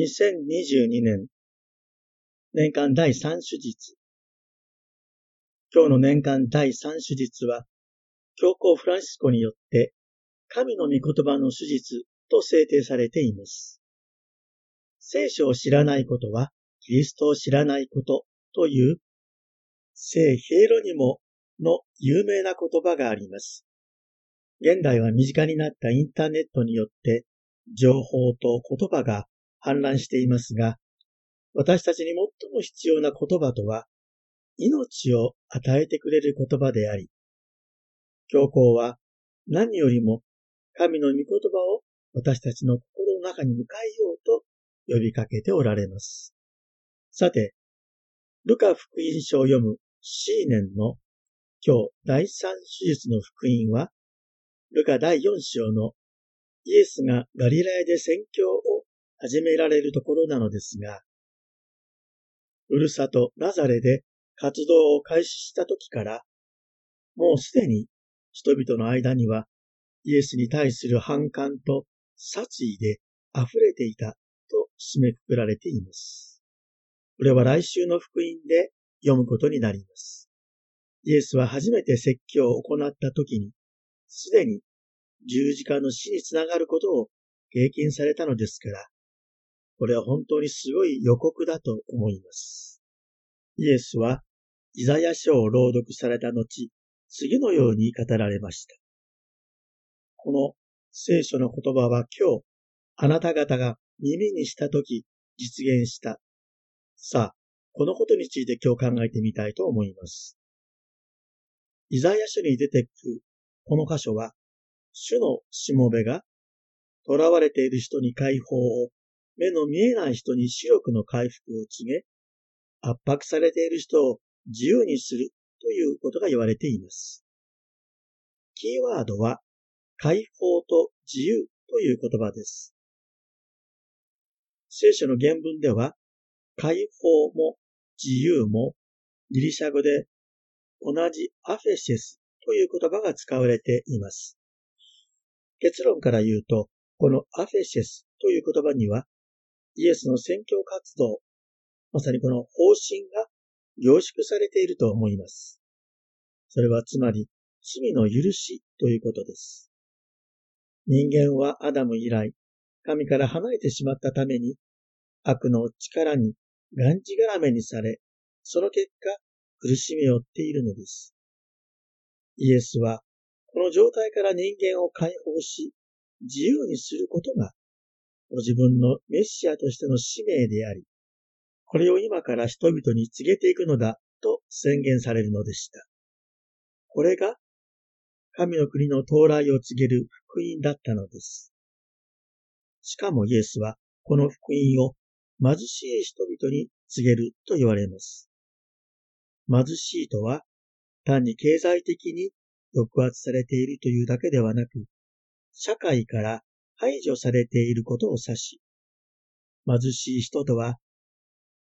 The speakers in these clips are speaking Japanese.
2022年年間第3手術今日の年間第3手術は教皇フランシスコによって神の御言葉の手術と制定されています。聖書を知らないことはキリストを知らないことという聖ヘイロニモの有名な言葉があります。現代は身近になったインターネットによって情報と言葉が氾濫していますが、私たちに最も必要な言葉とは、命を与えてくれる言葉であり、教皇は何よりも神の御言葉を私たちの心の中に迎えようと呼びかけておられます。さて、ルカ福音書を読むシーネンの今日第三手術の福音は、ルカ第四章のイエスがガリラヤで宣教を始められるところなのですが、ふるさとナザレで活動を開始した時から、もうすでに人々の間にはイエスに対する反感と殺意で溢れていたと締めくくられています。これは来週の福音で読むことになります。イエスは初めて説教を行った時に、すでに十字架の死につながることを経験されたのですから、これは本当にすごい予告だと思います。イエスは、イザヤ書を朗読された後、次のように語られました。この聖書の言葉は今日、あなた方が耳にしたとき実現した。さあ、このことについて今日考えてみたいと思います。イザヤ書に出てくるこの箇所は、主のしもべが囚われている人に解放を目の見えない人に視力の回復を告げ、圧迫されている人を自由にするということが言われています。キーワードは、解放と自由という言葉です。聖書の原文では、解放も自由もギリシャ語で同じアフェシェスという言葉が使われています。結論から言うと、このアフェシェスという言葉には、イエスの宣教活動、まさにこの方針が凝縮されていると思います。それはつまり罪の許しということです。人間はアダム以来、神から離れてしまったために、悪の力にがんじがらめにされ、その結果、苦しみを負っているのです。イエスは、この状態から人間を解放し、自由にすることがご自分のメシアとしての使命であり、これを今から人々に告げていくのだと宣言されるのでした。これが神の国の到来を告げる福音だったのです。しかもイエスはこの福音を貧しい人々に告げると言われます。貧しいとは単に経済的に抑圧されているというだけではなく、社会から排除されていることを指し、貧しい人とは、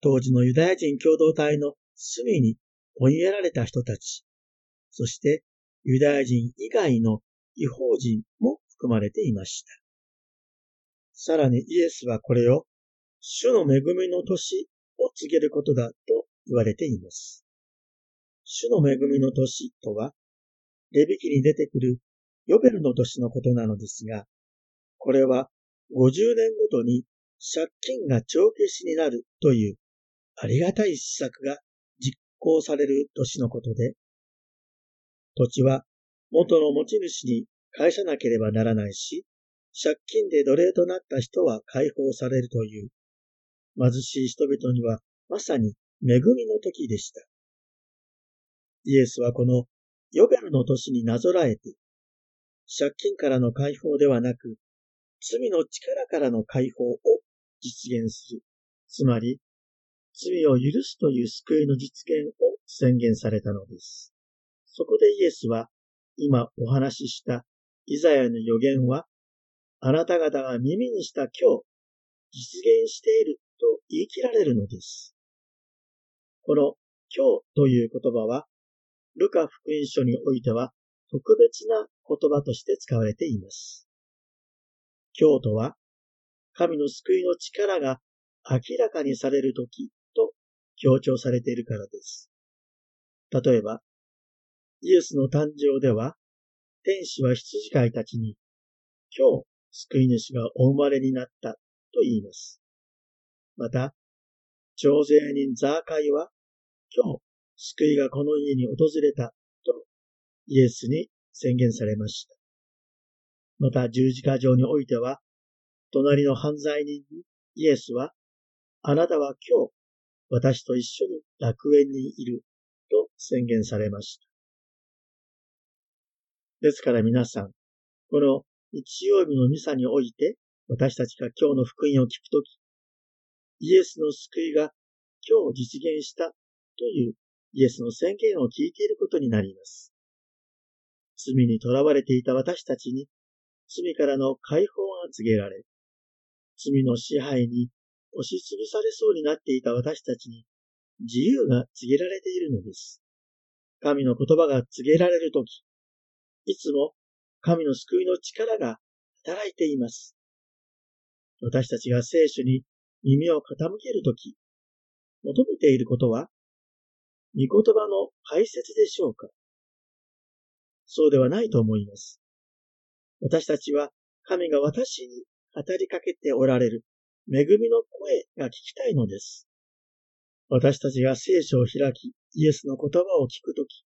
当時のユダヤ人共同体の隅に追いやられた人たち、そしてユダヤ人以外の違法人も含まれていました。さらにイエスはこれを主の恵みの年を告げることだと言われています。主の恵みの年とは、レビキに出てくるヨベルの年のことなのですが、これは50年ごとに借金が帳消しになるというありがたい施策が実行される年のことで、土地は元の持ち主に返さなければならないし、借金で奴隷となった人は解放されるという、貧しい人々にはまさに恵みの時でした。イエスはこのヨベルの年になぞらえて、借金からの解放ではなく、罪の力からの解放を実現する。つまり、罪を許すという救いの実現を宣言されたのです。そこでイエスは、今お話ししたイザヤの予言は、あなた方が耳にした今日、実現していると言い切られるのです。この今日という言葉は、ルカ福音書においては特別な言葉として使われています。京都は、神の救いの力が明らかにされるときと強調されているからです。例えば、イエスの誕生では、天使は羊飼いたちに、今日、救い主がお生まれになったと言います。また、徴税人ザーカイは、今日、救いがこの家に訪れたとイエスに宣言されました。また十字架上においては、隣の犯罪人にイエスは、あなたは今日、私と一緒に楽園にいると宣言されました。ですから皆さん、この日曜日のミサにおいて、私たちが今日の福音を聞くとき、イエスの救いが今日実現したというイエスの宣言を聞いていることになります。罪に囚われていた私たちに罪からの解放が告げられ、罪の支配に押しつぶされそうになっていた私たちに自由が告げられているのです。神の言葉が告げられるとき、いつも神の救いの力が働いています。私たちが聖書に耳を傾けるとき、求めていることは、御言葉の解説でしょうか？そうではないと思います。私たちは神が私に語りかけておられる恵みの声が聞きたいのです。私たちが聖書を開き、イエスの言葉を聞くとき、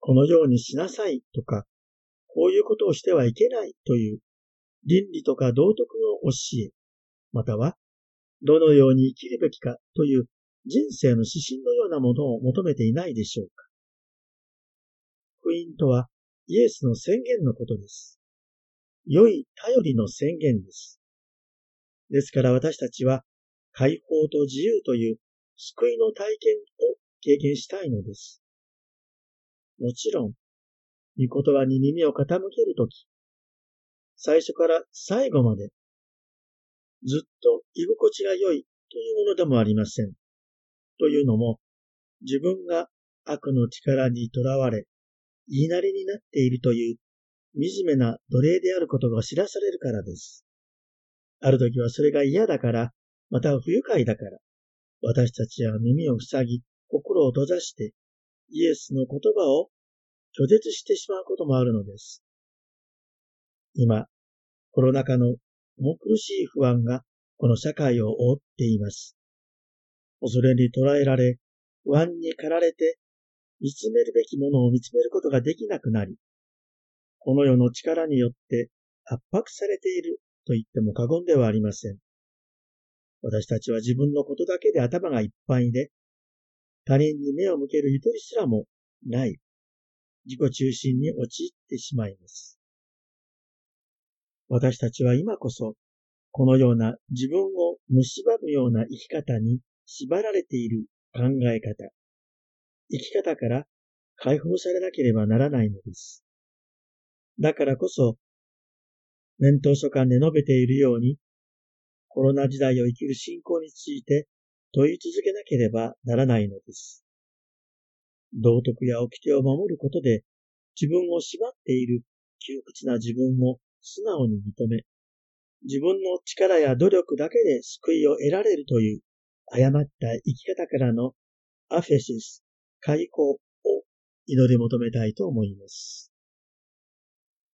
このようにしなさいとか、こういうことをしてはいけないという倫理とか道徳の教え、またはどのように生きるべきかという人生の指針のようなものを求めていないでしょうか。福音とはイエスの宣言のことです。良い頼りの宣言です。ですから私たちは解放と自由という救いの体験を経験したいのです。もちろん、御言葉に耳を傾けるとき、最初から最後までずっと居心地が良いというものでもありません。というのも、自分が悪の力にとらわれ、言いなりになっているという惨めな奴隷であることが知らされるからです。ある時はそれが嫌だから、また不愉快だから、私たちは耳を塞ぎ、心を閉ざして、イエスの言葉を拒絶してしまうこともあるのです。今、コロナ禍の重苦しい不安がこの社会を覆っています。恐れに捉えられ、不安に駆られて、見つめるべきものを見つめることができなくなり、この世の力によって圧迫されていると言っても過言ではありません。私たちは自分のことだけで頭がいっぱいで、他人に目を向けるゆとりすらもない、自己中心に陥ってしまいます。私たちは今こそ、このような自分を蝕むような生き方に縛られている考え方、生き方から解放されなければならないのです。だからこそ、年頭書簡で述べているように、コロナ時代を生きる信仰について問い続けなければならないのです。道徳や掟を守ることで自分を縛っている窮屈な自分を素直に認め、自分の力や努力だけで救いを得られるという誤った生き方からのアフェシス、解放を祈り求めたいと思います。